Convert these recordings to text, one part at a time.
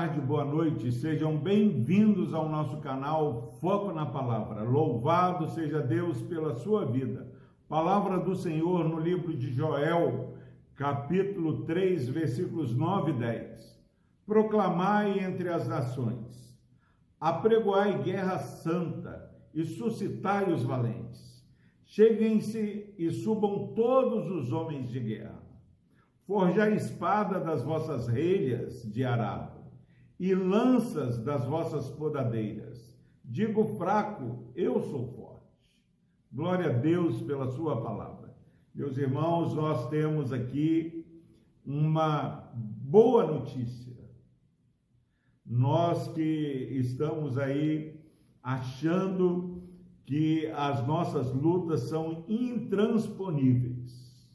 tarde, boa noite. Sejam bem-vindos ao nosso canal Foco na Palavra. Louvado seja Deus pela sua vida. Palavra do Senhor no livro de Joel, capítulo 3, versículos 9 e 10. Proclamai entre as nações, apregoai guerra santa e suscitai os valentes. Cheguem-se e subam todos os homens de guerra. Forjai espada das vossas relhas de arado e lanças das vossas podadeiras. Digo fraco, eu sou forte. Glória a Deus pela sua palavra. Meus irmãos, nós temos aqui uma boa notícia. Nós que estamos aí achando que as nossas lutas são intransponíveis.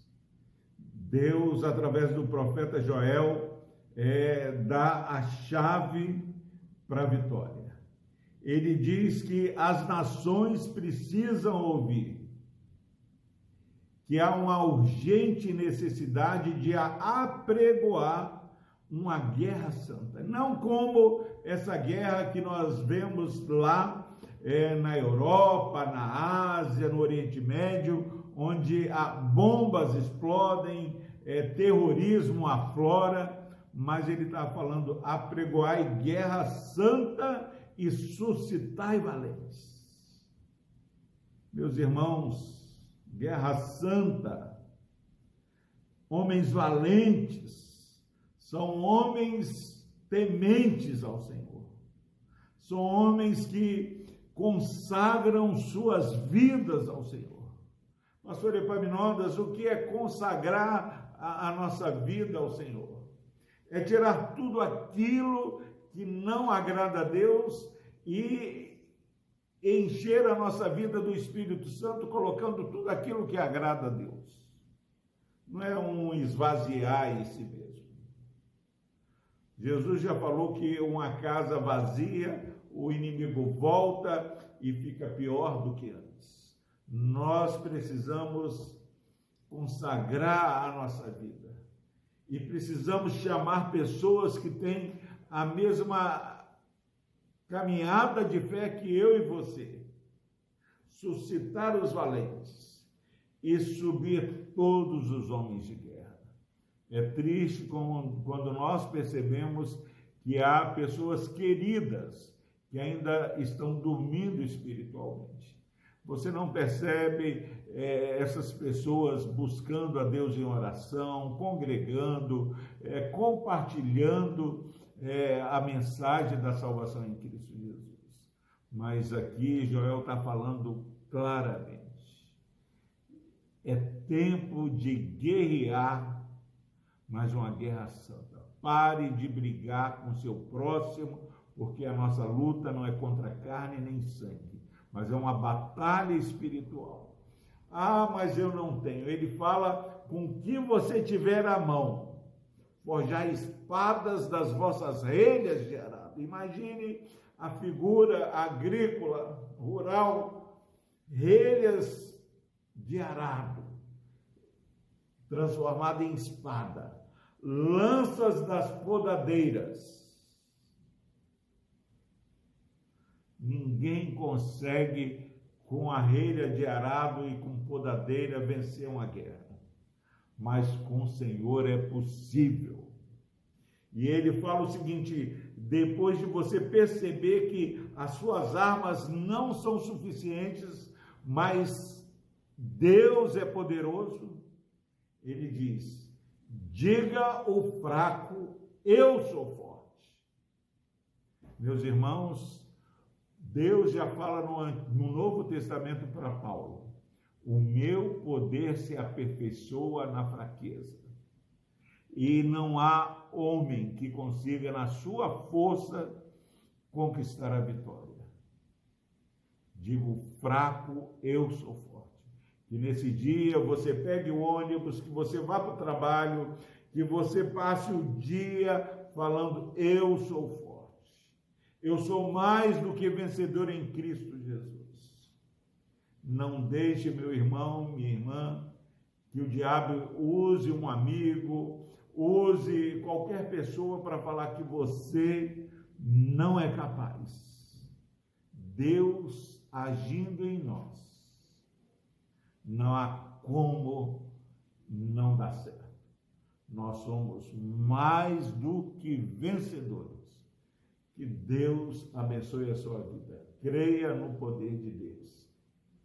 Deus, através do profeta Joel, é, dá a chave para a vitória. Ele diz que as nações precisam ouvir, que há uma urgente necessidade de apregoar uma guerra santa. Não como essa guerra que nós vemos lá é, na Europa, na Ásia, no Oriente Médio, onde bombas explodem, é, terrorismo aflora mas ele está falando apregoai guerra santa e suscitai valentes. Meus irmãos, guerra santa, homens valentes, são homens tementes ao Senhor, são homens que consagram suas vidas ao Senhor. Pastor Epaminondas, o que é consagrar a, a nossa vida ao Senhor? É tirar tudo aquilo que não agrada a Deus e encher a nossa vida do Espírito Santo, colocando tudo aquilo que agrada a Deus. Não é um esvaziar em si mesmo. Jesus já falou que uma casa vazia, o inimigo volta e fica pior do que antes. Nós precisamos consagrar a nossa vida e precisamos chamar pessoas que têm a mesma caminhada de fé que eu e você. Suscitar os valentes e subir todos os homens de guerra. É triste quando nós percebemos que há pessoas queridas que ainda estão dormindo espiritualmente. Você não percebe é, essas pessoas buscando a Deus em oração, congregando, é, compartilhando é, a mensagem da salvação em Cristo Jesus. Mas aqui Joel está falando claramente. É tempo de guerrear, mas uma guerra santa. Pare de brigar com seu próximo, porque a nossa luta não é contra carne nem sangue mas é uma batalha espiritual. Ah, mas eu não tenho. Ele fala com o que você tiver à mão. Forjar espadas das vossas relhas de arado. Imagine a figura agrícola, rural, relhas de arado, transformada em espada, lanças das podadeiras Ninguém consegue, com a relha de arado e com podadeira, vencer uma guerra. Mas com o Senhor é possível. E ele fala o seguinte: depois de você perceber que as suas armas não são suficientes, mas Deus é poderoso, ele diz: diga o fraco, eu sou forte. Meus irmãos, Deus já fala no, no Novo Testamento para Paulo: o meu poder se aperfeiçoa na fraqueza. E não há homem que consiga, na sua força, conquistar a vitória. Digo fraco, eu sou forte. Que nesse dia você pegue o ônibus, que você vá para o trabalho, que você passe o dia falando: Eu sou forte eu sou mais do que vencedor em Cristo Jesus. Não deixe, meu irmão, minha irmã, que o diabo use um amigo, use qualquer pessoa para falar que você não é capaz. Deus agindo em nós, não há como não dar certo. Nós somos mais do que vencedores. Que Deus abençoe a sua vida. Creia no poder de Deus.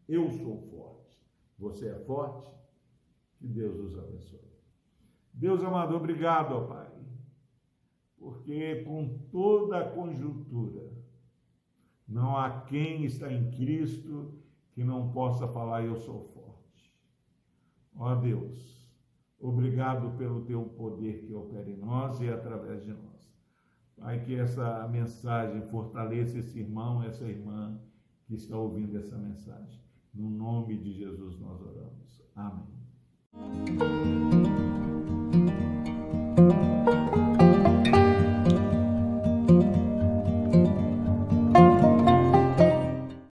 Eu sou forte. Você é forte? Que Deus os abençoe. Deus amado, obrigado, ó Pai, porque com toda a conjuntura, não há quem está em Cristo que não possa falar eu sou forte. Ó Deus, obrigado pelo teu poder que opera em nós e através de nós. Pai, que essa mensagem fortaleça esse irmão, essa irmã que está ouvindo essa mensagem. No nome de Jesus nós oramos. Amém.